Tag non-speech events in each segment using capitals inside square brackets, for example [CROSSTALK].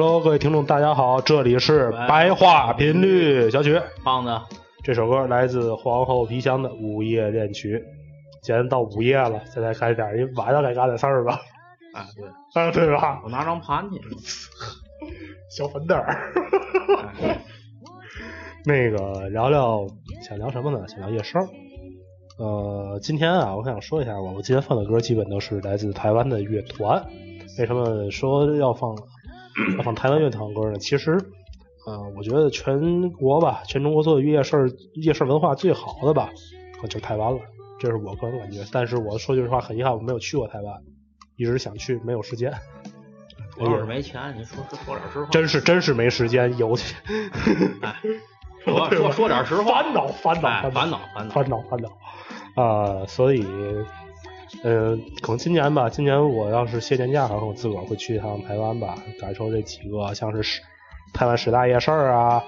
Hello，各位听众，大家好，这里是白话频率，小曲。胖子，这首歌来自皇后皮箱的《午夜恋曲》。既然到午夜了，现在开始点，你晚上该干点事儿吧？啊，对，[LAUGHS] 啊，对吧？我拿张盘去。小粉灯儿。[LAUGHS] 那个聊聊，想聊什么呢？想聊夜生。呃，今天啊，我想说一下，我今天放的歌基本都是来自台湾的乐团。为什么说要放要放台湾乐团歌呢？其实，呃，我觉得全国吧，全中国做的夜市夜市文化最好的吧，就是台湾了。这是我个人感觉。但是我说句实话，很遗憾，我没有去过台湾，一直想去，没有时间。我要是没钱，你说说点实话。真是真是没时间，有钱。我说说点实话。[LAUGHS] 烦恼烦恼烦恼烦恼烦恼烦恼。啊，所以，嗯，可能今年吧，今年我要是歇年假，可能我自个儿会去一趟台湾吧，感受这几个像是十台湾十大夜市啊，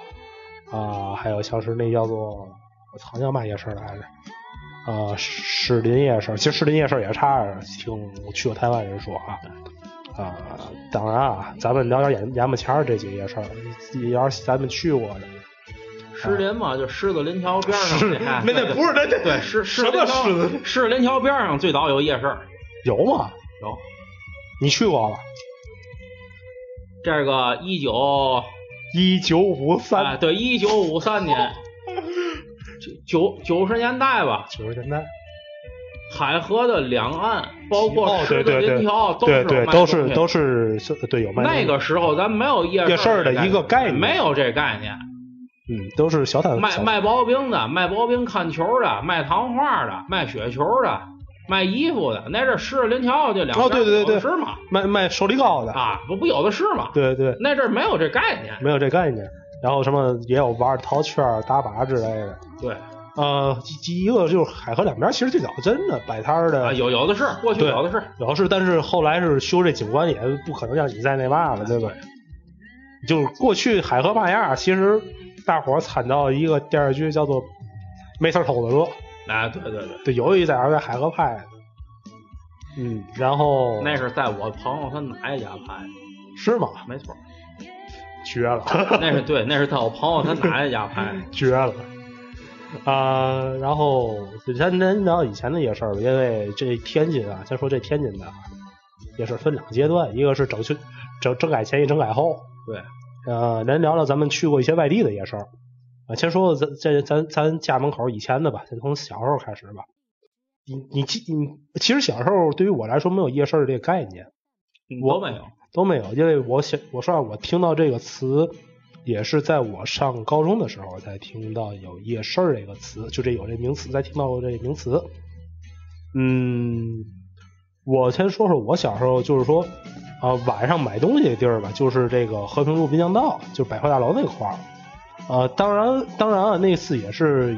啊，还有像是那叫做我操叫嘛夜市来着？啊，士林夜市，其实士林夜市也差着，听去过台湾人说啊，啊，当然啊，咱们聊点眼眼巴前这几个夜市，要是咱们去过的。石林嘛，就狮子林桥边上那，那不是那对狮狮子林桥，狮子林桥边上最早有夜市，有吗？有，你去过吗？这个一九一九五三，对，一九五三年，[LAUGHS] 九九十年代吧，九十年代，海河的两岸，包括狮子林桥，都是都是都是对有卖。那个时候咱没有夜夜市的一个概念，没有这概念。嗯，都是小摊卖卖薄冰的，卖薄冰看球的，卖糖画的，卖雪球的，卖衣服的，那阵狮子林桥这两哦，对对对是吗？卖卖手里糕的啊，不不有的是吗？对对，那阵没有这概念，没有这概念。然后什么也有玩套圈、打靶之类的。对，呃，第一个就是海河两边，其实最早真的摆摊的，有有的是，过去有的是，有的是，但是后来是修这景观，也不可能让你在那嘛了，对吧？就是过去海河嘛样，其实。大伙儿参照一个电视剧，叫做《没事偷着乐》。啊，对对对，对，有一在在海河拍的。嗯，然后那是在我朋友他奶奶家拍的。是吗？没错。绝了。[LAUGHS] 那是对，那是在我朋友他奶奶家拍的。[LAUGHS] 绝了。啊，然后咱咱聊以前的夜市吧，因为这天津啊，先说这天津的也是分两阶段，一个是整修整整改前，一整改后。对。呃，咱聊聊咱们去过一些外地的夜市啊。先说咱咱咱咱家门口以前的吧，先从小时候开始吧。你你你，其实小时候对于我来说没有夜市这个概念，我没有都没有，因为我小我说我听到这个词也是在我上高中的时候才听到有夜市这个词，就这有这名词才听到过这名词。嗯，我先说说我小时候就是说。啊，晚上买东西的地儿吧，就是这个和平路滨江道，就百货大楼那块儿。呃，当然，当然啊，那次也是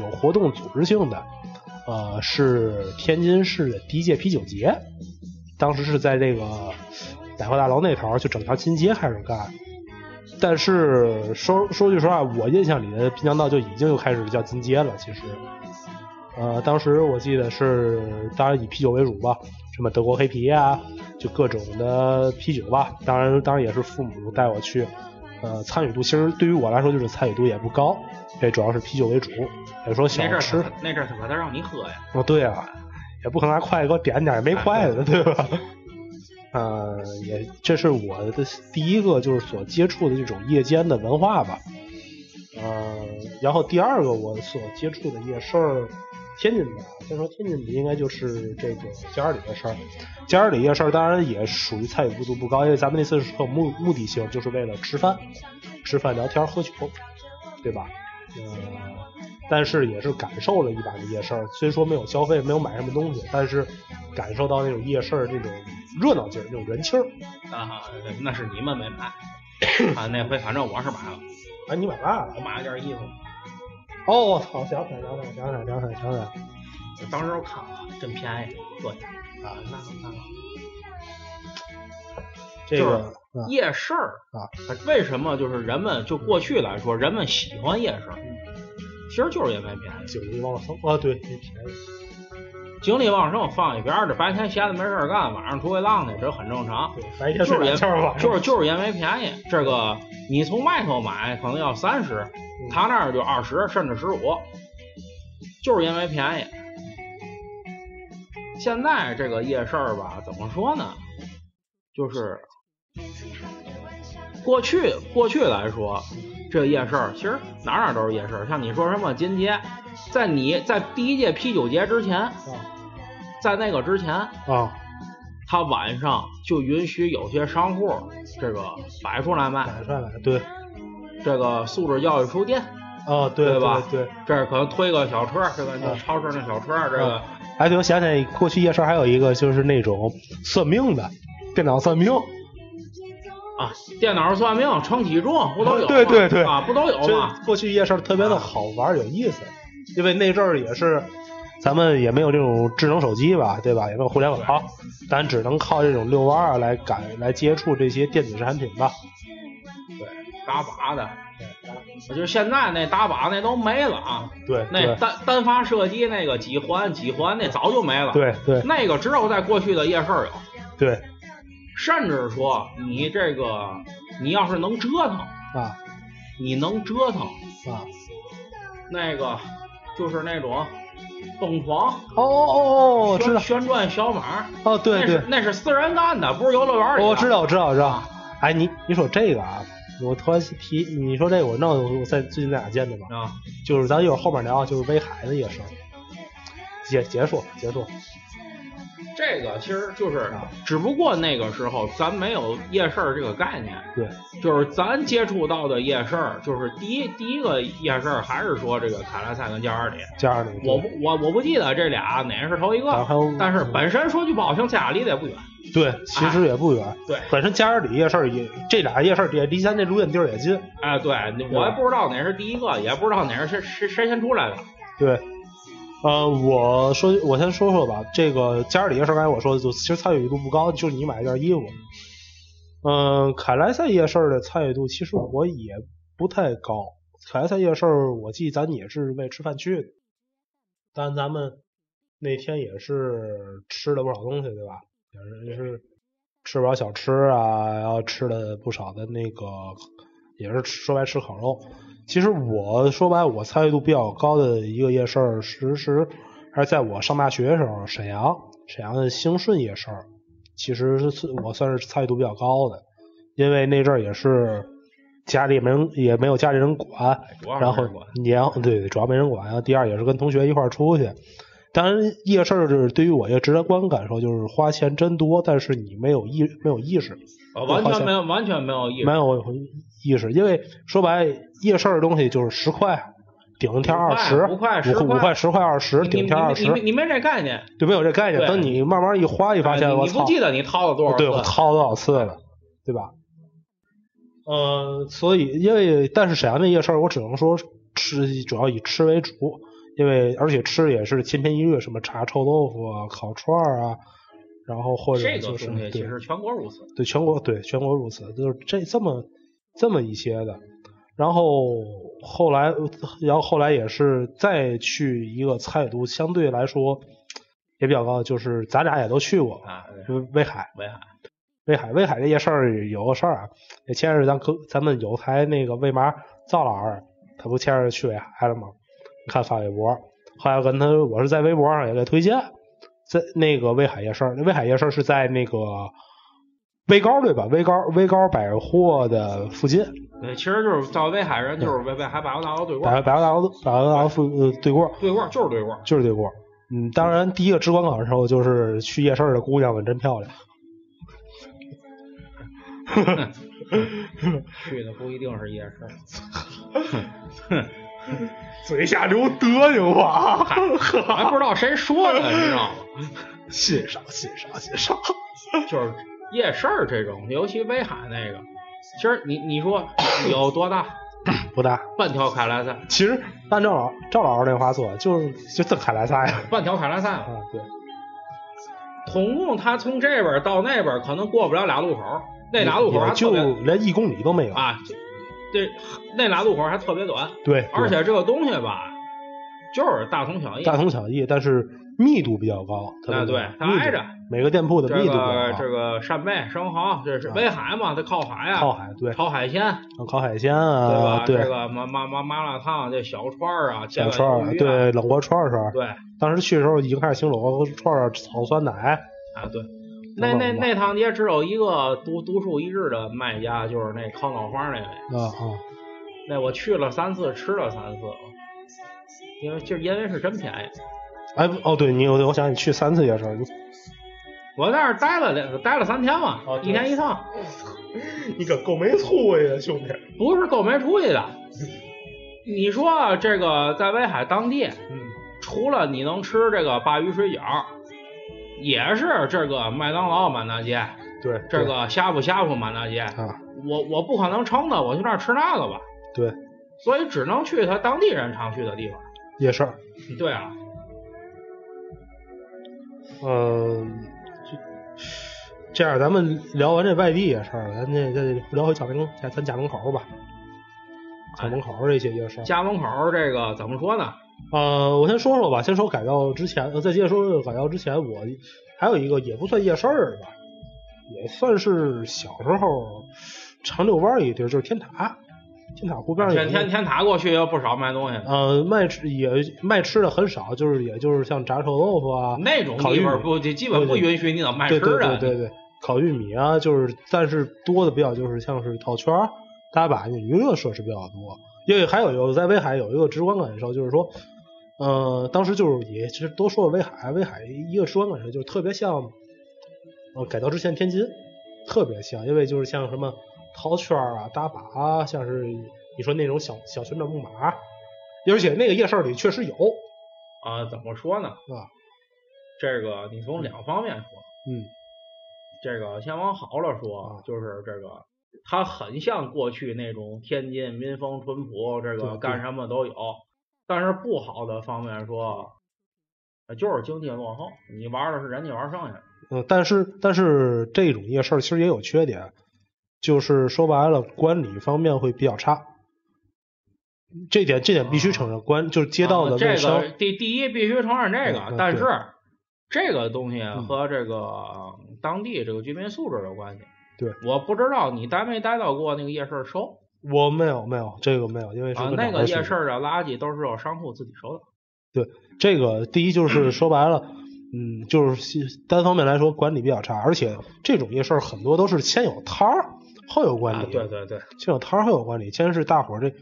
有活动组织性的，呃，是天津市的第一届啤酒节，当时是在这个百货大楼那头，就整条金街开始干。但是说说句实话，我印象里的滨江道就已经又开始叫金街了。其实，呃，当时我记得是，当然以啤酒为主吧。什么德国黑啤啊，就各种的啤酒吧。当然，当然也是父母带我去。呃，参与度其实对于我来说就是参与度也不高，这主要是啤酒为主。也说小吃。那阵他可得让你喝呀。哦，对啊，也不可能拿筷子给我点点，也没筷子，对吧？[LAUGHS] 呃，也这是我的第一个就是所接触的这种夜间的文化吧。呃，然后第二个我所接触的夜市。天津的，先说天津的，应该就是这个家里的事儿。家里的事儿当然也属于参与度不高，因为咱们那次是有目目的性，就是为了吃饭、吃饭、聊天、喝酒，对吧？呃，但是也是感受了一把这夜市，虽说没有消费，没有买什么东西，但是感受到那种夜市那种热闹劲儿、那种人气儿。啊，那是你们没买，[LAUGHS] 啊，那回反正我是买了。哎，你买嘛了？我买了件衣服。哦，我操！想起来，想起来，想起来，想起来，想起来。当时我看了，真便宜，对啊，那那这个夜市啊，为什么就是人们就过去来说，人们喜欢夜市，其实就是因为便宜，啊，对，便宜。精力旺盛放一边儿，这白天闲着没事儿干，晚上出去浪去，这很正常。对，白天睡就是因懒觉，就是就是因为便宜，这个你从外头买可能要三十，他那儿就二十甚至十五，就是因为便宜。现在这个夜市儿吧，怎么说呢？就是过去过去来说，这夜市其实哪哪都是夜市。像你说什么金街，在你在第一届啤酒节之前，在那个之前，啊，他晚上就允许有些商户这个摆出来卖，摆出来对，这个素质教育书店，哦，对对吧对。这儿可能推个小车，这个就啊超市那小车，这个哎，对，我想起来，过去夜市还有一个就是那种算命的，电脑算命，啊，电脑算命、称体重不都有吗？对对对啊，不都有这吗？过去夜市特别的好玩有意思，因为那阵儿也是咱们也没有这种智能手机吧，对吧？也没有互联网，咱只能靠这种遛弯儿啊来感来接触这些电子产品吧。对，打靶的，我就现在那打靶那都没了啊，对那单单发射击那个几环几环那早就没了，，对对那个只有在过去的夜市有。对甚至说你这个，你要是能折腾，啊你能折腾，啊！那个就是那种蹦床、哦哦哦，我知道，旋旋转小马，哦对对那是，那是私人干的，不是游乐园里。我知道我知道我知道。哎，你你说这个啊，我突然提，你说这个我知道我在最近在哪见的吧？啊，就是咱一会儿后面聊，就是威海的一个事儿。结结束结束，这个其实就是啊，只不过那个时候咱没有夜市这个概念，对就是咱接触到的夜市，就是第一第一个夜市还是说这个卡拉赛跟加尔里。加尔里我不我我不记得这俩哪个是头一个，但是本身说句不好听，这俩离得也不远。对，其实也不远。对本身加尔里夜市也，这俩夜市也离咱这录音地儿也近。哎，对，我也不知道哪是第一个，也不知道哪是谁谁谁先出来的。对，呃，我说我先说说吧，这个家里夜市刚才我说的，就其实参与度不高，就是你买一件衣服。嗯、凯莱赛夜市的参与度其实我也不太高。凯莱赛夜市我记得咱也是为吃饭去的，但咱们那天也是吃了不少东西，对吧？也是也是吃不少小吃啊，然后吃了不少的那个，也是说白吃烤肉。其实我说白，我参与度比较高的一个夜市儿，其实还是在我上大学的时候，沈阳沈阳的兴顺夜市儿，其实是我算是参与度比较高的，因为那阵儿也是家里没人也没有家里人管，然后没人管年对对，主要没人管，然后第二也是跟同学一块儿出去。当然，夜市儿是对于我一个直观感受就是花钱真多，但是你没有意没有意识，呃完全没有，完全没有意识。没有意识，因为说白了，夜市的东西就是十块，顶天二十，五块十块十块二十，你顶天二十你你，你没这概念，就没有这概念。对等你慢慢一花，一发现哎我操，你你不记得你掏了多少对我？掏了多少次了，对吧？呃，所以因为但是沈阳的夜市，我只能说吃主要以吃为主，因为而且吃也是千篇一律，什么炸臭豆腐啊、烤串啊，然后或者这个就是其对实全国如此。对全国对全国如此，就是这这么这么一些的。然后后来，然后后来也是再去一个参与度相对来说也比较高，就是咱俩也都去过，啊，就威海。威海威海威海这些事儿有个事儿啊，也牵着咱哥咱们有台那个魏麻赵老师，他不牵着去威海了吗？看发微博，后来我跟他我是在微博上也给推荐，在那个威海夜市儿，威海夜市是在那个威高对吧？威高威高百货的附近，对，其实就是到威海人就是威威海百货大楼对过百，百货大楼百货大楼附呃对过，对过就是对过。就是对过。嗯，当然第一个直观感受就是去夜市的姑娘们真漂亮。[LAUGHS] [LAUGHS] 去的不一定是夜市。嘴下留德行吧，[LAUGHS] 还不知道谁说的，你知道吗？[LAUGHS] 欣赏欣赏欣赏。[LAUGHS] 就是夜市儿这种，尤其威海那个，其实你你说有多大？不大，半条凯莱赛，其实按赵老赵老师那话说，就是就真凯莱赛呀，半条凯莱赛，对，总共他从这边到那边可能过不了俩路口，那俩路口就连一公里都没有。啊，这那俩路口还特别短，对，而且这个东西吧，就是大同小异。大同小异，但是密度比较高。啊，对，它挨着每个店铺的密度比较高。这个扇贝、生蚝，这是威海嘛？它靠海啊。靠海，对。炒海鲜，烤海鲜啊，对吧？这个麻麻麻麻辣烫，这小串儿啊，小串儿，对，冷锅串串。对。当时去的时候已经开始兴冷锅串儿、炒酸奶。啊，对。那那那趟街只有一个独独树一帜的卖家，就是那烤脑花那位。啊啊。那我去了三次，吃了三次，因为就因为是真便宜。哎，哦，对你，我我想你去三次也是，我在那儿待了两待了三天嘛，一天一趟。你可够没出息的，兄弟。不是够没出息的。你说这个在威海当地，除了你能吃这个鲅鱼水饺，也是这个麦当劳满大街。对。这个呷哺呷哺满大街。啊。我我不可能撑的，我去那儿吃那个吧。对。所以只能去他当地人常去的地方。夜市。对啊。嗯，这样咱们聊完这外地夜市，咱这这聊回家门咱咱家门口吧。家门口这些夜市。家门口这个怎么说呢？呃，我先说说吧，先说改造之前，呃再接着说改造之前，我还有一个也不算夜市吧，也算是小时候常遛弯一地儿，就是天塔。天塔湖边儿天天天塔过去也有不少卖东西的。呃，卖吃也卖吃的很少，就是也就是像炸臭豆腐啊那种地方不基本不允许你怎么卖吃的。对对对对，烤玉米啊，就是但是多的比较就是像是套圈、打板娱乐设施比较多。因为还有有在威海有一个直观感受，就是说，呃，当时就是也其实多说了威海，威海一个直观感受就是特别像，呃，改造之前天津，特别像，因为就是像什么。套圈啊，打靶啊，像是你说那种小小旋转木马，而且那个夜市里确实有啊。怎么说呢？啊，这个你从两方面说，嗯，这个先往好了说，就是这个它很像过去那种天津民风淳朴，这个干什么都有。但是不好的方面说，就是经济落后，你玩的是人家玩剩下的。嗯，但是但是这种夜市其实也有缺点。就是说白了，管理方面会比较差，这点这点必须承认。管就是街道的卫生，第第一必须承认这个，但是这个东西和这个当地这个居民素质有关系。对，我不知道你待没待到过那个夜市收？我没有，没有这个没有，因为是那个夜市的垃圾都是由商户自己收的。对，这个第一就是说白了，嗯，就是单方面来说管理比较差，而且这种夜市很多都是先有摊儿。后有管理，对对对，先有摊儿后有管理。先是大伙儿这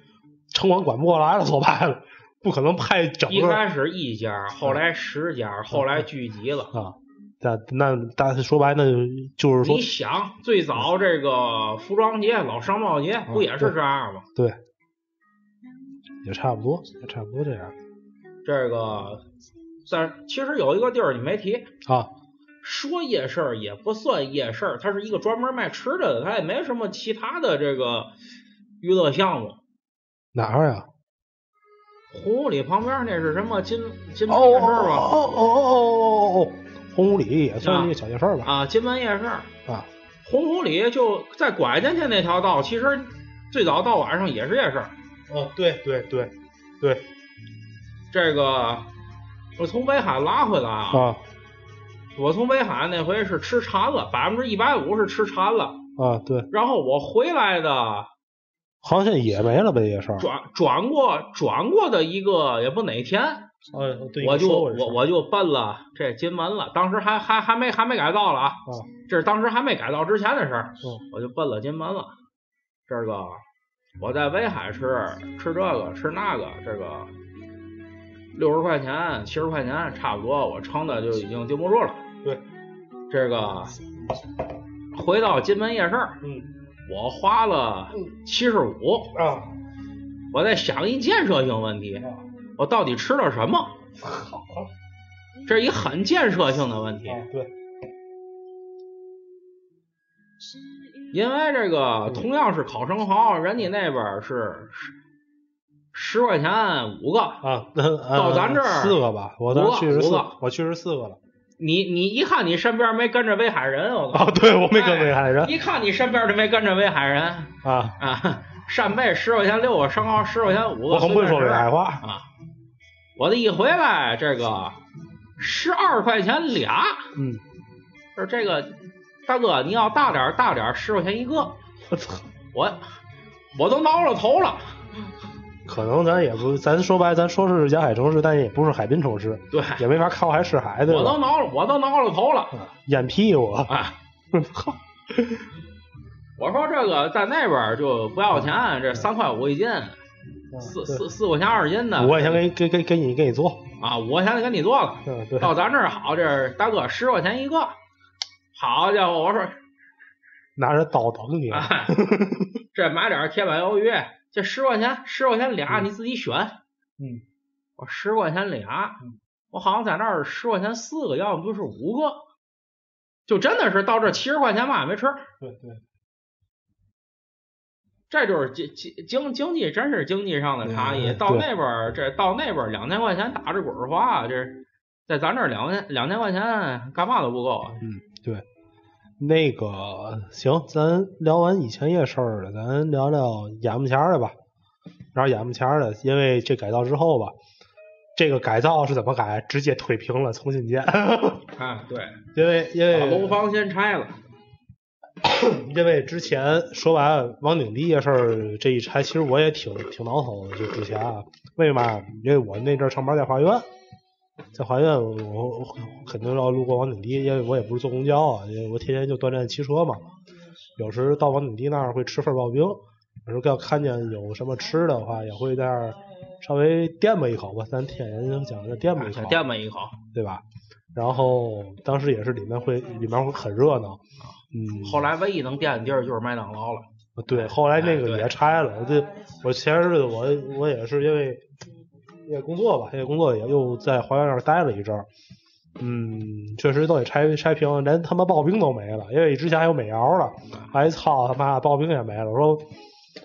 城管管不过来了，说白了，不可能派整个。一开始一家，后来十家，后来聚集了啊。那那大说白了就是说，你想最早这个服装节、老商贸节不也是这样吗？对，也差不多，也差不多这样。这个，但其实有一个地儿你没提啊。说夜市也不算夜市，它是一个专门卖吃的，它也没什么其他的这个娱乐项目。哪儿呀？红屋里旁边那是什么金金门夜市吧？哦哦哦哦哦哦！红湖里也算一个小夜市吧？啊，金门夜市啊。红湖里就在拐进去那条道，其实最早到晚上也是夜市。哦，对对对对。这个我从北海拉回来啊。我从北海那回是吃馋了，百分之一百五是吃馋了啊，对。然后我回来的，好像也没了呗，也是。转转过转过的一个也不哪天，呃，对，我就我我就奔了这金门了。当时还还还没还没改造了啊，这是当时还没改造之前的事儿。我就奔了金门了。这个我在威海吃吃这个吃那个这个。六十块钱、七十块钱，差不多，我撑的就已经顶不住了。对，这个回到金门夜市，嗯，我花了七十五啊。我在想一建设性问题，我到底吃了什么？好，这一很建设性的问题。对，因为这个同样是烤生蚝，人家那边是。十块钱五个啊，到咱这儿四个吧，我当时去是四个，我去是四个了。你你一看你身边没跟着威海人，我哦，对我没跟威海人。一看你身边就没跟着威海人啊啊！[LAUGHS] 扇贝十块钱六个，生蚝十块钱五个。我很会说威海话啊！我这一回来，这个十二块钱俩。嗯，说这个大哥，你要大点大点，十块钱一个。我操！我我都挠了头了。可能咱也不，咱说白，咱说是沿海城市，但也不是海滨城市，对，也没法靠海吃海的。我都挠了，我都挠了头了。眼屁股啊！[LAUGHS] 我说这个在那边就不要钱，这三块五一斤，四四四块钱二斤的。五块钱给给给给你给你做啊！五块钱给你做了。嗯，对。到咱这儿好，这大哥十块钱一个。好家伙，我说拿着刀等你。[LAUGHS] 这买点铁板鱿鱼。这十块钱，十块钱俩，你自己选。嗯，我十块钱俩，我好像在那儿十块钱四个，要么就是五个，就真的是到这七十块钱嘛也没吃。对对，这就是经经经经济，真是经济上的差异。到那边这到那边两千块钱打着滚花，这在咱这两千两千块钱干嘛都不够啊。嗯，对。那个行，咱聊完以前夜市了，咱聊聊眼目前的吧。然后眼目前的，因为这改造之后吧，这个改造是怎么改？直接推平了，重新建。[LAUGHS] 啊，对，因为因为把楼房先拆了。[COUGHS] 因为之前说白了，王鼎棣夜市这一拆，其实我也挺挺挠头的。就之前啊，为嘛？因为我那阵上班在华苑。在华苑，我肯定要路过王鼎棣，因为我也不是坐公交啊，因为我天天就锻炼骑车嘛。有时到王鼎棣那儿会吃份刨冰，有时候要看见有什么吃的话，也会在那儿稍微垫吧一口吧。咱天人讲的垫吧一口，垫吧一口，对吧？然后当时也是里面会里面会很热闹，嗯。后来唯一能垫的地儿就是麦当劳了。对，后来那个也拆了。我这我前日子我我也是因为。因为工作吧，因为工作也又在花园那儿待了一阵儿，嗯，确实都得拆拆平，连他妈刨冰都没了，因为之前还有美肴了，哎操他妈刨冰也没了，我说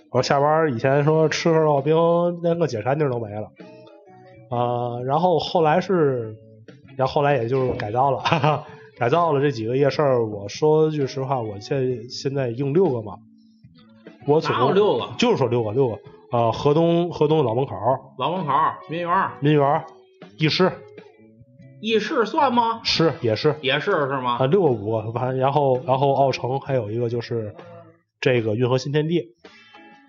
我说下班以前说吃份刨冰连个解馋地都没了，啊，然后后来是，然后后来也就是改造了，哈哈，改造了这几个夜市，我说句实话，我现现在用六个嘛，我总共六个，就是说六个六个。呃，河东河东老门口，老门口民园，民园，义市，义市算吗？是，也是，也是是吗？啊，六个五个，完，然后然后奥城还有一个就是这个运河新天地。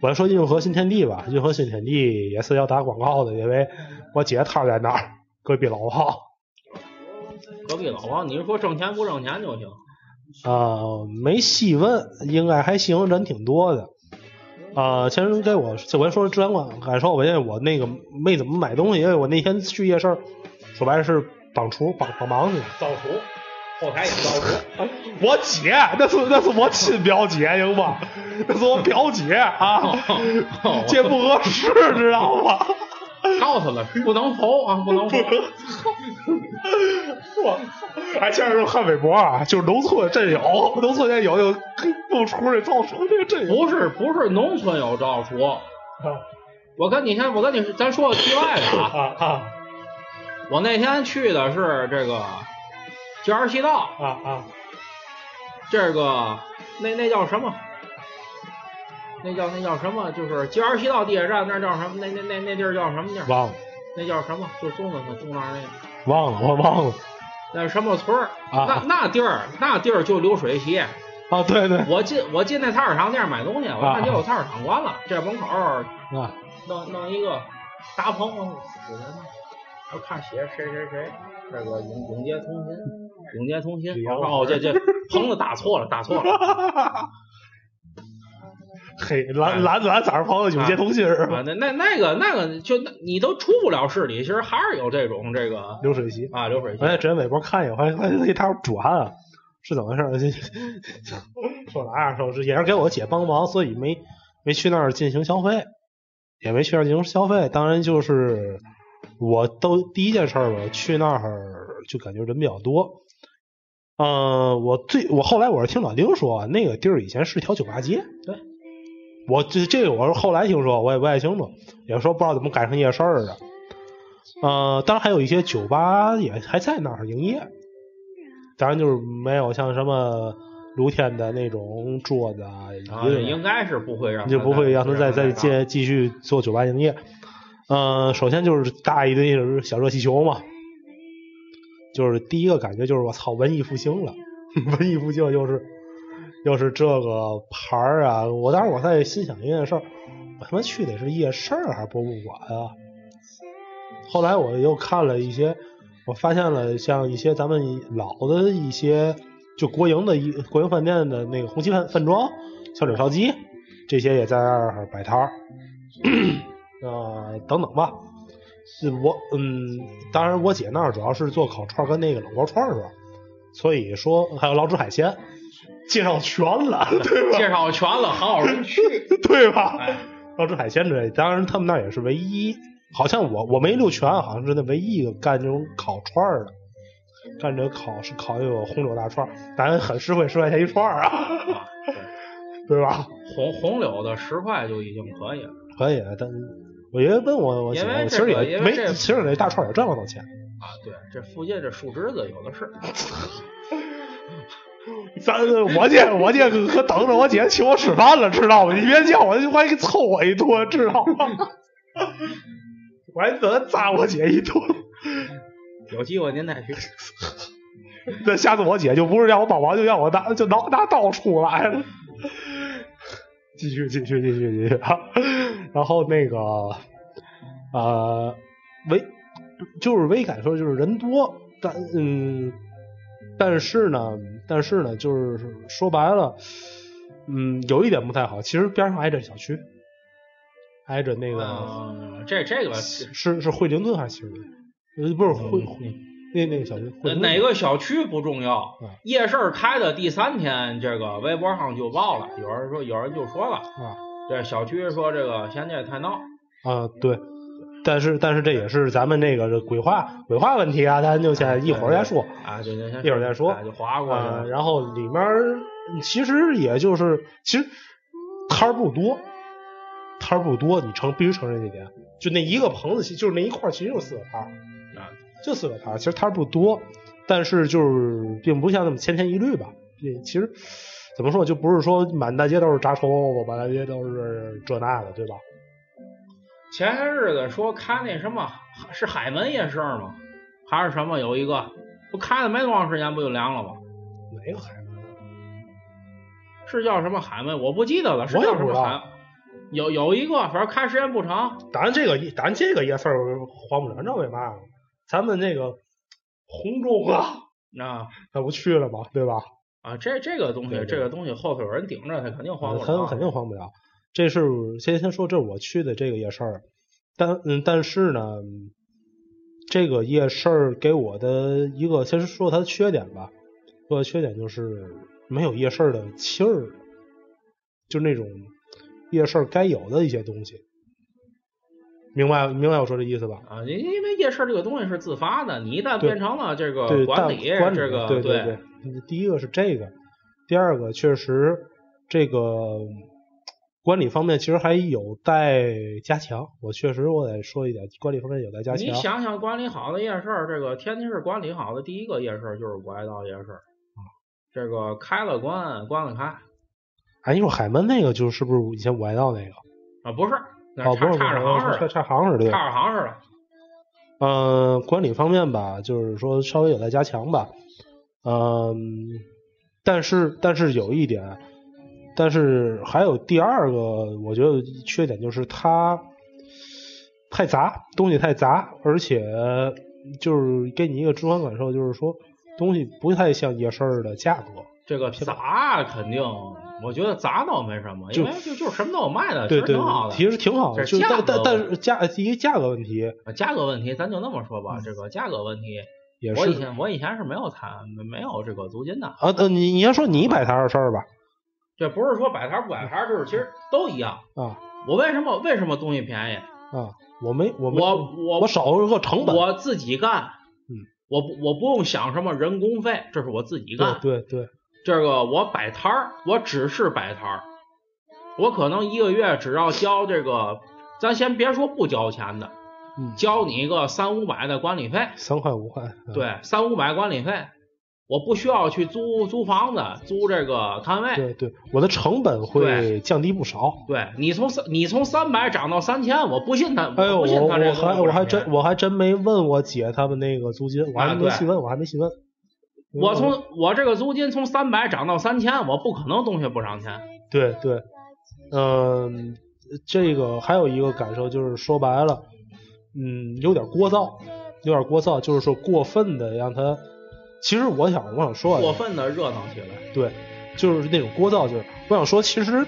我说运河新天地吧，运河新天地也是要打广告的，因为我姐摊在那儿，隔壁老王。隔壁老王，你说挣钱不挣钱就行。啊，没细问，应该还行，人挺多的。啊，其实给我，这我说之前我感受，因为我那个没怎么买东西，因为我那天去夜市，说白了是帮厨帮帮忙去，造厨，后台也造厨。[LAUGHS] 我姐，那是那是我亲表姐，行吗？那是我表姐啊，[LAUGHS] 这不合适，[LAUGHS] 知道吗？告诉他了，不能投啊，不能投。[LAUGHS] 我还前阵看微博啊，就是农村真有，农村也有有不出这造厨这个真不是不是农村有造厨。我跟你先，我跟你咱说个题外的啊啊！我那天去的是这个吉尔西道啊啊，这个那那叫什么？那叫那叫什么？就是吉尔西道地铁站那叫什么？那那那那地儿叫什么地儿？忘了。那叫什么？就中的那东那那个。忘了，我忘了。那什么村儿？啊。那那地儿，那地儿就流水席。啊，对对。我进我进那菜市场店买东西，我看就有菜市场关了。这门口啊，弄弄一个大棚，我看写谁谁谁，这个永永结同心，永结同心。哦，这这棚子打错了，打错了。[LAUGHS] 嘿，蓝蓝蓝色朋友永结同心是吧？那那那个那个，就你都出不了市里，其实还是有这种这个流水席啊，流水席。哎，之前微博看一眼，发现发现那他转啊，是怎么回事？[LAUGHS] 说哪样？说是也是给我姐帮忙，所以没没去那儿进行消费，也没去那儿进行消费。当然就是我都第一件事吧，去那儿就感觉人比较多。嗯，我最我后来我是听老丁说，那个地儿以前是条酒吧街。对。我这这个我是后来听说，我也不太清楚，也说不知道怎么改成夜市的。呃，当然还有一些酒吧也还在那儿营业，当然就是没有像什么露天的那种桌子啊，应该是不会让就不会让他再再继继续做酒吧营业。呃，首先就是大一堆小热气球嘛，就是第一个感觉就是我操，文艺复兴了，[LAUGHS] 文艺复兴就是又是这个牌儿啊！我当时我在心想一件事儿，我他妈去的是夜市还是博物馆啊？后来我又看了一些，我发现了像一些咱们老的一些就国营的一国营饭店的那个红旗饭饭庄、小柳烧鸡，这些也在那儿摆摊儿，呃，等等吧。我嗯，当然我姐那儿主要是做烤串跟那个冷锅串是吧？所以说还有老煮海鲜，介绍全了，[LAUGHS] 对吧？介绍全了，好人去，[LAUGHS] 对吧？要吃海鲜之类，当然他们那也是唯一，好像我我没溜全，好像是那唯一一个干这种烤串的，干这烤是烤一个红柳大串，当然很实惠，十块钱一串啊，[LAUGHS] 对吧？红红柳的十块就已经可以了，可以，但。我爷爷问我，我其实也没，其实那大串也赚不到钱啊。对，这附近这树枝子有的是。咱我姐我姐可等着我姐请我吃饭了，知道吗？你别叫我，我还给凑我一顿，知道吗？[LAUGHS] 我还得砸我姐一顿。[LAUGHS] 有机会您再去。那下次我姐就不是让我帮忙，就让我拿就拿拿刀出来了。继续继续继续继续，然后那个呃，唯就是唯感受就是人多，但嗯，但是呢，但是呢，就是说白了，嗯，有一点不太好，其实边上挨着小区，挨着那个，这这个是是惠灵顿还是不是惠惠。那那个小区，哪个小区不重要。夜市开的第三天，这个微博上就爆了，有人说，有人就说了，啊，这小区说这个现在太闹。啊，对，但是但是这也是咱们那个鬼话鬼话问题啊，咱就先一会儿再说。啊，对对，一会儿再说。就划过去。然后里面其实也就是，其实摊儿不多，摊儿不多，你承必须承认这点。就那一个棚子，就是那一块，其实就四个摊儿啊。就四个摊儿其实摊儿不多，但是就是并不像那么千篇一律吧。其实怎么说，就不是说满大街都是炸臭豆腐，满大街都是这那的，对吧？前些日子说开那什么是海门夜市吗？还是什么？有一个不开了没多长时间，不就凉了吗？哪个海门？是叫什么海门？我不记得了。是叫什么海？有有一个，反正开时间不长。咱这个咱这个夜市黄不了，你知道为嘛？咱们那个红中啊，那他不去了吗？对吧？啊，这这个东西，这个东西后头有人顶着，他肯定黄不了。他肯定黄不了。这是先先说，这是我去的这个夜市，但嗯，但是呢，这个夜市给我的一个，先说它的缺点吧。说缺点就是没有夜市的气儿，就那种夜市该有的一些东西。明白明白我说的意思吧？啊，因因为夜市这个东西是自发的，你一旦变成了这个管理，这个对对对，第一个是这个，第二个确实这个管理方面其实还有待加强。我确实我得说一点，管理方面有待加强。你想想管理好的夜市，这个天津市管理好的第一个夜市就是国爱道夜市，这个开了关，关了开。哎，你说海门那个就是不是以前五爱道那个？啊，不是。哦，不是，差着行似的，差行似的，差着行似的。嗯，管理方面吧，就是说稍微有待加强吧。嗯，但是但是有一点，但是还有第二个，我觉得缺点就是它太杂，东西太杂，而且就是给你一个直观感受，就是说东西不太像夜市的价格。这个杂肯定。我觉得杂倒没什么，因为就就什么都有卖的，其实挺好的。其实挺好的，就但但但是价第一价格问题，价格问题咱就那么说吧，这个价格问题，也是我以前我以前是没有摊没没有这个租金的。啊，你你先说你摆摊的事儿吧。这不是说摆摊不摆摊，就是其实都一样啊。我为什么为什么东西便宜啊？我没我我我我少了个成本，我自己干，嗯，我不我不用想什么人工费，这是我自己干，对对。这个我摆摊儿，我只是摆摊儿，我可能一个月只要交这个，咱先别说不交钱的，交你一个三五百的管理费，三块五块，对，三五百管理费，我不需要去租租房子，租这个摊位。对对，我的成本会降低不少。对你从三你从三百涨到三千，我不信他。哎呦，我我还我还真我还真没问我姐他们那个租金，我还没细问，我还没细问。我从我这个租金从三百涨到三千，我不可能东西不涨钱。对对，嗯，这个还有一个感受就是说白了，嗯，有点聒噪，有点聒噪，就是说过分的让他。其实我想，我想说，过分的热闹起来，对，就是那种聒噪劲儿。我想说，其实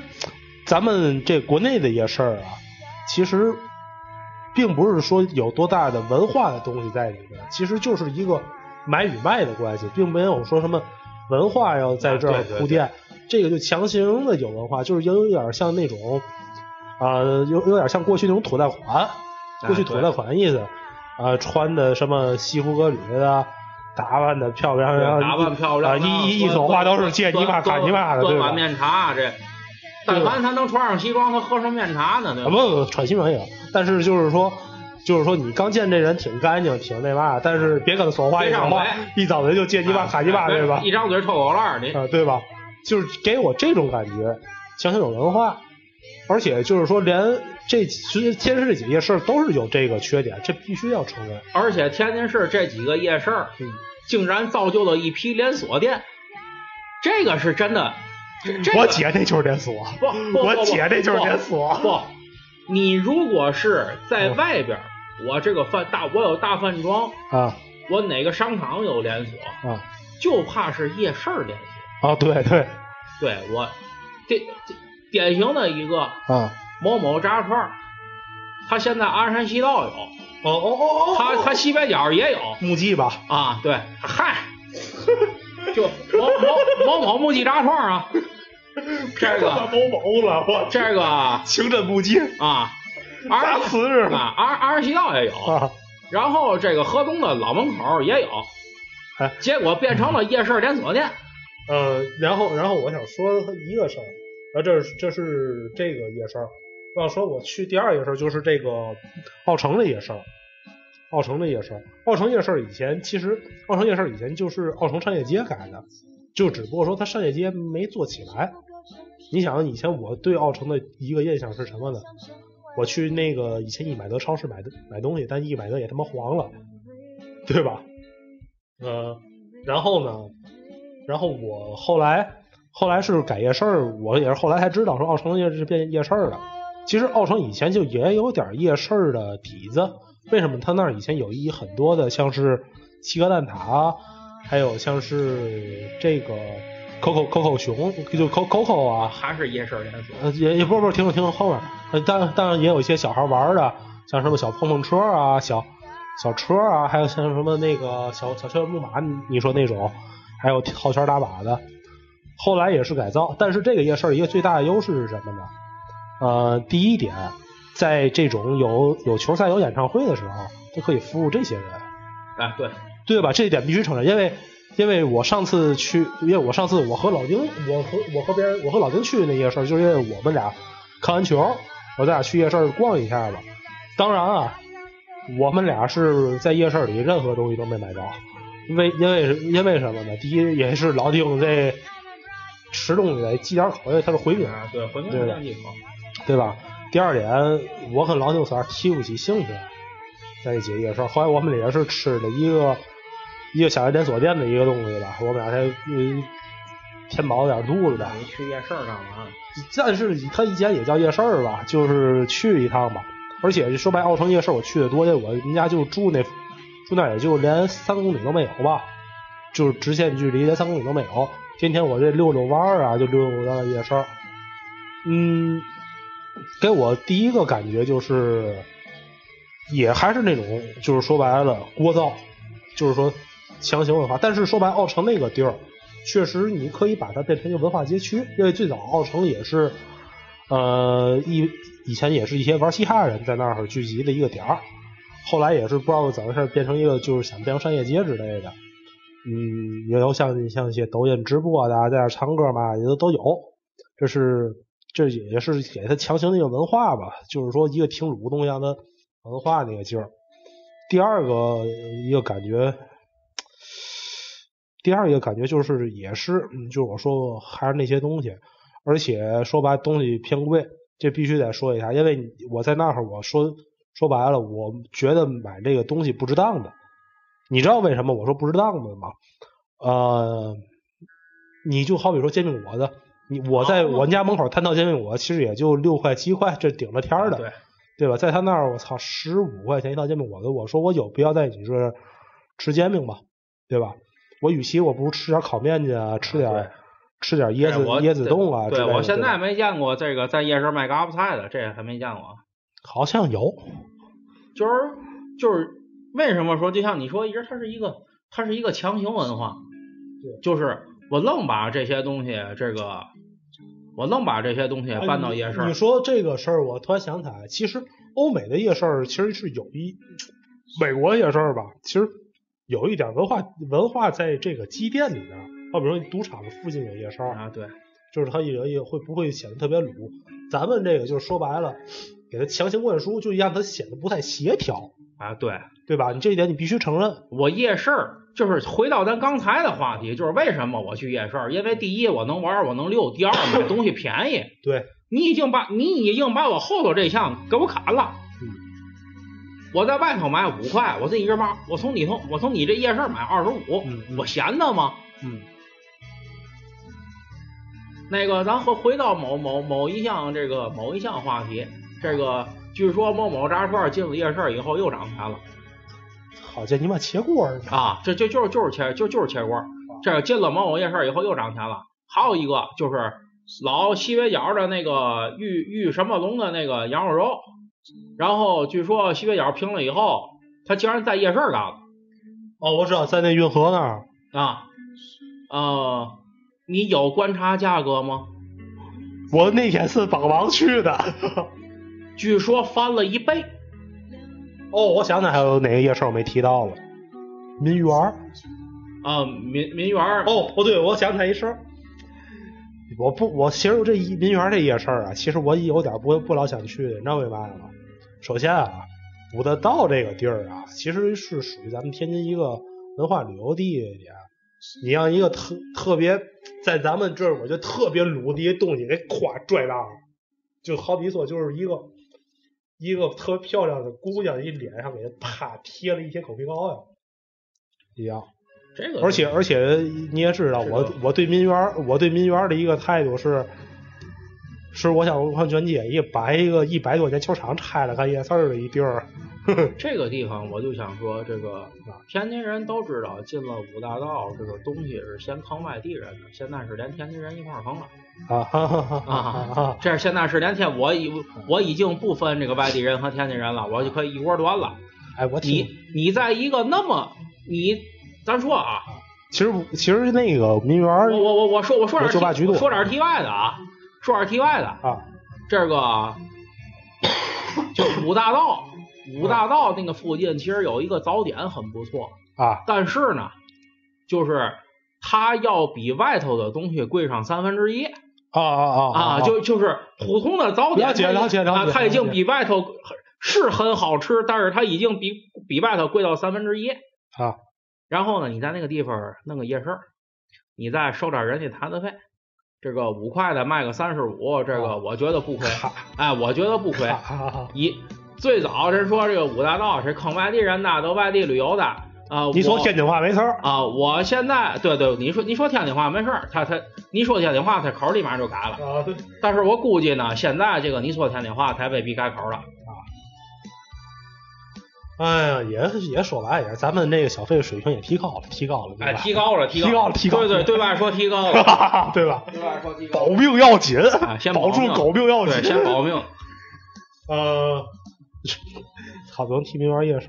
咱们这国内的夜市啊，其实并不是说有多大的文化的东西在里面，其实就是一个买与卖的关系，并没有说什么文化要在这儿铺垫。这个就强行的有文化，就是有有点像那种啊，有有点像过去那种土贷款，过去土贷款意思啊，穿的什么西服革履的。打扮的漂亮，打扮漂亮，一一一说话都是借你妈看你妈的，对吧？面茶这，但凡他能穿上西装，他喝上面茶呢？不不，穿西装也有，但是就是说，就是说你刚见这人挺干净，挺那嘛，但是别跟他说话，一说话一张嘴就借你爸卡你爸，对吧？一张嘴抽狗烂你，啊，对吧？就是给我这种感觉，像这种文化，而且就是说连这其实天津这几个夜市都是有这个缺点，这必须要承认。而且天津市这几个夜市。竟然造就了一批连锁店，这个是真的。我姐那就是连锁，不，我姐那就是连锁。不，你如果是在外边，我这个饭大，我有大饭庄啊，我哪个商场有连锁啊？就怕是夜市连锁。啊，对对，对我这典型的一个啊，某某炸串，他现在鞍山西道有。哦哦哦哦，他他西北角也有木记吧？啊，对，嗨，就某某某某木记炸串啊，[LAUGHS] 这个某某了，我这个清真木记啊，二四日啊，二二西道也有，然后这个河东的老门口也有，哎，结果变成了夜市连锁店。呃，然后然后我想说一个事儿，啊，这是这是这个夜市。要说我去第二夜市就是这个奥城的夜市，奥城的夜市，奥城夜市以前其实奥城夜市以前就是奥城商业街改的，就只不过说它商业街没做起来。你想以前我对奥城的一个印象是什么呢？我去那个以前易买得超市买的买东西，但易买得也他妈黄了，对吧？呃，然后呢，然后我后来后来是改夜市，我也是后来才知道说奥城夜市变夜市了。其实奥城以前就也有点夜市的底子，为什么他那儿以前有一很多的像是七个蛋挞，还有像是这个 Coco Coco 熊，就 Coco Coco 啊，还是夜市连锁？呃，也也不不，听听后面，当当然也有一些小孩玩的，像什么小碰碰车啊，小小车啊，还有像什么那个小小车木马，你说那种，还有套圈打靶的，后来也是改造，但是这个夜市一个最大的优势是什么呢？呃，第一点，在这种有有球赛、有演唱会的时候，它可以服务这些人。啊，对，对吧？这一点必须承认，因为因为我上次去，因为我上次我和老丁，我和我和别人，我和老丁去那夜市，就是因为我们俩看完球，我咱俩去夜市逛一下吧。当然啊，我们俩是在夜市里任何东西都没买着，为因为因为什么呢？第一也是老丁这吃东西得忌点口，因为他是回民，对回民不忌口。对吧？第二点，我跟老丁三提不起兴趣，在这几个夜市。后来我们也是吃了一个一个小夜连锁店的一个东西吧，我们俩才嗯填饱点肚子呗。你去夜市干嘛？但是他以前也叫夜市吧，就是去一趟吧。而且说白，奥城夜市我去的多，我人家就住那住那也就连三公里都没有吧，就是直线距离连三公里都没有。天天我这溜溜弯啊，就溜到夜市。嗯。给我第一个感觉就是，也还是那种，就是说白了，聒噪，就是说强行文化。但是说白，奥城那个地儿，确实你可以把它变成一个文化街区，因为最早奥城也是，呃，以以前也是一些玩嘻哈的人在那儿聚集的一个点儿，后来也是不知道怎么回事变成一个就是想变成商业街之类的，嗯，也有像像一些抖音直播的在那唱歌嘛，也都都有，这是。这也是给他强行的一个文化吧，就是说一个挺鲁东一样的文化那个劲儿。第二个一个感觉，第二个感觉就是也是，就是我说还是那些东西，而且说白东西偏贵，这必须得说一下，因为我在那会儿我说说白了，我觉得买这个东西不值当的。你知道为什么我说不值当的吗？呃，你就好比说煎饼果子，你我在我家门口摊到煎饼果子，其实也就六块七块，这顶了天儿的，对对吧？在他那儿，我操，十五块钱一套煎饼果子，我说我有必要在你这吃煎饼吗？对吧？我与其我不如吃点烤面去啊，吃点吃点椰子椰子冻啊。对我现在没见过这个在夜市卖嘎巴菜的，这还没见过。好像有，就是就是。为什么说就像你说，一直它是一个，它是一个强行文化，对，就是我愣把这些东西，这个我愣把这些东西搬到夜市。你说这个事儿，我突然想起来，其实欧美的夜市其实是有一美国夜市吧，其实有一点文化文化在这个积淀里边。好比说赌场的附近有夜市啊，对，就是它也也会不会显得特别鲁？咱们这个就是说白了，给它强行灌输，就让它显得不太协调。啊，对对吧？你这一点你必须承认。我夜市就是回到咱刚才的话题，就是为什么我去夜市？因为第一我能玩，我能溜；第二买东西便宜。[LAUGHS] 对，你已经把你已经把我后头这项给我砍了。嗯。我在外头买五块，我这一根包，我从里头，我从你这夜市买二十五，我闲的吗？嗯。那个，咱回回到某某某一项这个某一项话题，这个。据说某某炸串进了夜市以后又涨钱了，好家伙，你妈切锅似的啊！这就就是就是切就就是切锅，这进了某某夜市以后又涨钱了。还有一个就是老西北角的那个玉玉什么龙的那个羊肉肉，然后据说西北角平了以后，他竟然在夜市干了。哦，我知道，在那运河那儿啊。呃，你有观察价格吗？我那天是帮忙去的。[LAUGHS] 据说翻了一倍。哦，我想起来还有哪个夜市我没提到了？民园啊，民民园哦，不对，我想起来一事儿。我不，我其实这一民园这夜市啊，其实我有点不不老想去，你知道为嘛吗？首先啊，五大道这个地儿啊，其实是属于咱们天津一个文化旅游地点。你让一个特特别在咱们这儿，我觉得特别鲁的一东西给夸拽大了，就好比说就是一个。一个特别漂亮的姑娘，一脸上给她啪贴了一些口鼻膏呀，一样。这个。而且而且你也知道，我我对民园我对民园的一个态度是，是我想我想建议把一个一百多年球场拆了干夜市的一地儿。[LAUGHS] 这个地方我就想说，这个天津人都知道，进了五大道，这个东西是先坑外地人的，现在是连天津人一块坑了。啊哈哈啊！这现在是连天，我已我已经不分这个外地人和天津人了，我就可以一锅端了。哎，我你你在一个那么你咱说啊，其实其实那个民园，我我我我说我说点说点题外的啊，说点题外的啊，这个就五大道。五大道那个附近其实有一个早点很不错啊，但是呢，就是它要比外头的东西贵上三分之一啊啊啊啊！就就是普通的早点，了解了解了解，它已经比外头是很好吃，但是它已经比比外头贵到三分之一啊。然后呢，你在那个地方弄个夜市，你再收点人家摊子费，这个五块的卖个三十五，这个我觉得不亏。哎，我觉得不亏。一最早人说这个五大道是坑外地人的，都外地旅游的啊。你说天津话没事儿啊？我现在对对，你说你说天津话没事儿，他他你说天津话，他口立马就改了啊。对。但是我估计呢，现在这个你说天津话，他未必改口了啊。哎呀，也也说白了也是，咱们那个消费水平也提高了，提高了，哎，提高了，提高了，提高了，对对，对外说提高了，[LAUGHS] 对吧？对外说提高。保命要紧，先保住狗命要紧，先保命。[LAUGHS] 呃。[LAUGHS] 好多提民玩夜市，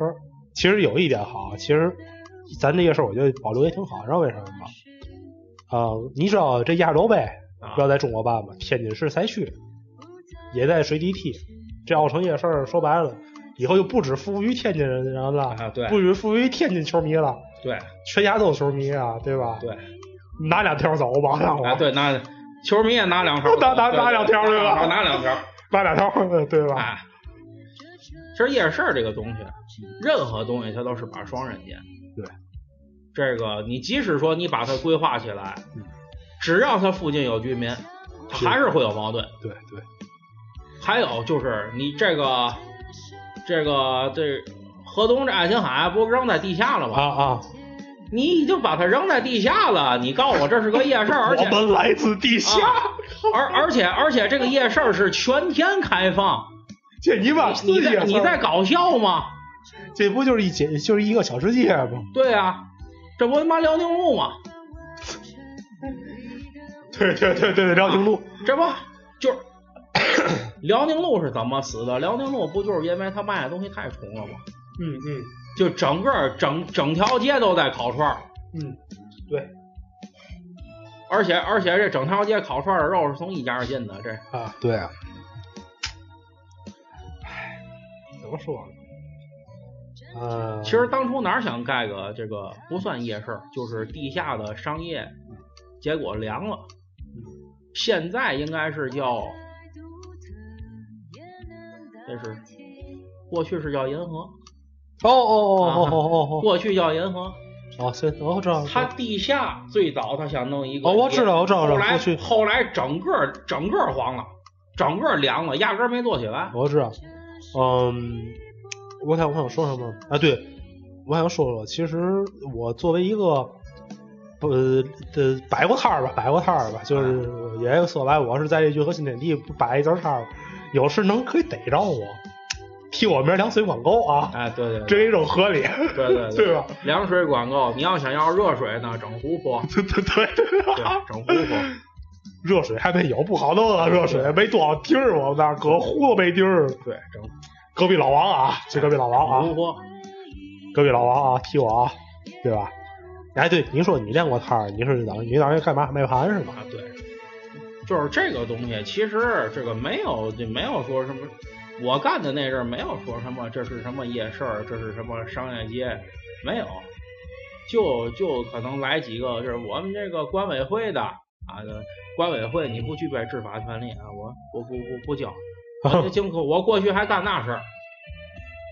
其实有一点好，其实咱这夜市我觉得保留也挺好，知道为什么吗？啊，你知道这亚洲杯要在中国办吗？天津市赛区也在水滴踢，这奥城夜市说白了，以后就不止服务于天津人了，啊对，不止服务于天津球迷了，对，全亚洲球迷啊，对吧？对，拿两条走吧，啊，对，拿球迷也拿两条，[LAUGHS] 拿拿拿两条对吧？拿两条，拿两条对吧？其实夜市这个东西，任何东西它都是把双刃剑。对，这个你即使说你把它规划起来，只要它附近有居民，它还是会有矛盾。对对。还有就是你这个这个这河东这爱琴海不扔在地下了吗？啊啊！你已经把它扔在地下了，你告诉我这是个夜市，而且我们来自地下，而而且而且这个夜市是全天开放。这你妈你在你在搞笑吗？这不就是一街就是一个小世界吗？对啊，这不他妈辽宁路吗？对对对对，辽宁路，这不就是辽宁路是怎么死的？辽宁路不就是因为他卖的东西太重了吗？嗯嗯，就整个整整条街都在烤串儿嗯，对。而且而且这整条街烤串的肉是从一家进的，这啊，对啊。怎么说呢？呃，其实当初哪想盖个这个不算夜市，就是地下的商业，结果凉了。现在应该是叫，这是过去是叫银河。哦哦哦哦哦哦，过去叫银河。哦，现我知道。他地下最早他想弄一个。哦，我知道，我知道。后来后来整个整个黄了，整个凉了，压根没做起来。我知道。嗯，我想我想说什么啊？对，我想说说，其实我作为一个不呃摆过摊儿吧，摆过摊儿吧，就是也说白，我是在这聚合新天地摆一阵摊儿，有事能可以逮着我，替我名凉水管够啊！哎，对对，这一种合理，对对 [LAUGHS] 对吧？凉水管够，你要想要热水呢，整壶泼，对对对，整壶泼。热水还没有，不好弄啊！热水没多少地儿，我们那搁壶都没地儿。对，整隔壁老王啊，去隔壁老王啊，隔壁老王啊，替我啊，对吧？哎，对，你说你练过摊儿，你是当你当时干嘛卖盘是吗？对，就是这个东西，其实这个没有，就没有说什么，我干的那阵没有说什么，这是什么夜市，这是什么商业街，没有，就就可能来几个，就是我们这个管委会的。啊，管委会你不具备执法权利啊！我我不不不交。[LAUGHS] 经过我过去还干那事儿，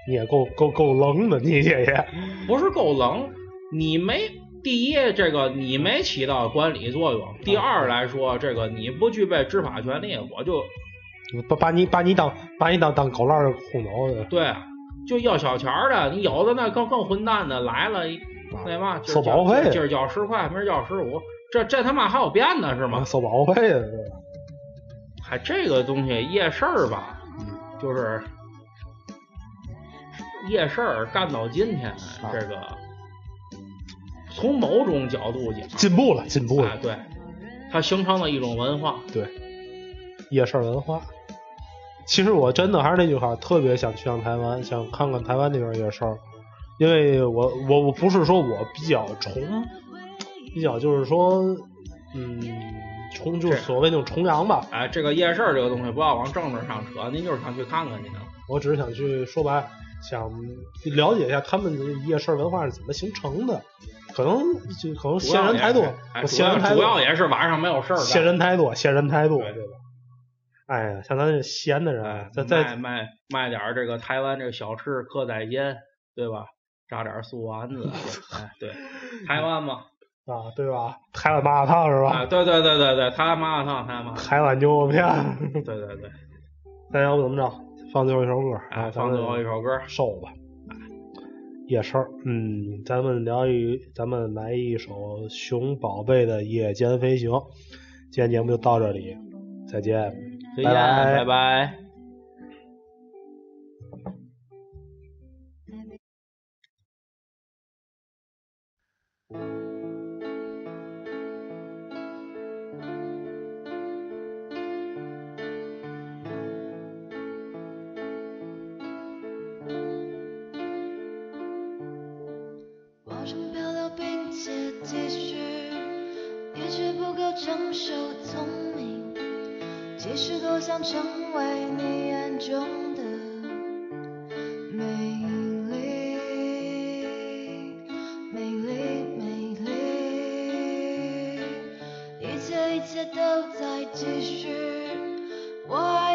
你也够够够冷的，你这也不是够冷。你没第一，这个你没起到管理作用；第二来说，这个你不具备执法权利，我就把把你把你当把你当当狗烂轰走的。对，就要小钱的，你有的那更更混蛋的来了，那嘛收保护费，今儿交十块，明儿交十五。这这他妈还有变的是吗？收保护费的，还这个东西夜市儿吧，就是夜市儿干到今天，这个从某种角度讲进步了，进步了，对，它形成了一种文化，对，夜市文化。其实我真的还是那句话，特别想去趟台湾，想看看台湾那边夜市，因为我我我不是说我比较崇。比较就是说，嗯，崇就所谓那种崇洋吧。哎，这个夜市这个东西不要往政治上扯，您就是想去看看去。我只是想去说白，想了解一下他们的夜市文化是怎么形成的。可能就可能闲人太多，闲人太多。主要也是晚上没有事儿。闲人太多，闲人太多，对吧？哎呀，像咱这闲的人，再再卖卖点这个台湾这个小吃，蚵仔煎，对吧？炸点素丸子，[LAUGHS] 哎，对，台湾嘛。啊，对吧？台湾麻辣烫是吧？啊，对对对对对，台湾麻辣烫，台湾麻辣。台湾牛肉片。对对对。[LAUGHS] 咱要不怎么着？放最后一首歌啊，放最后一首歌，收吧。夜市，嗯，咱们聊一，咱们来一首熊宝贝的《夜间飞行》。今天节目就到这里，再见，再见，拜拜。一切都在继续。我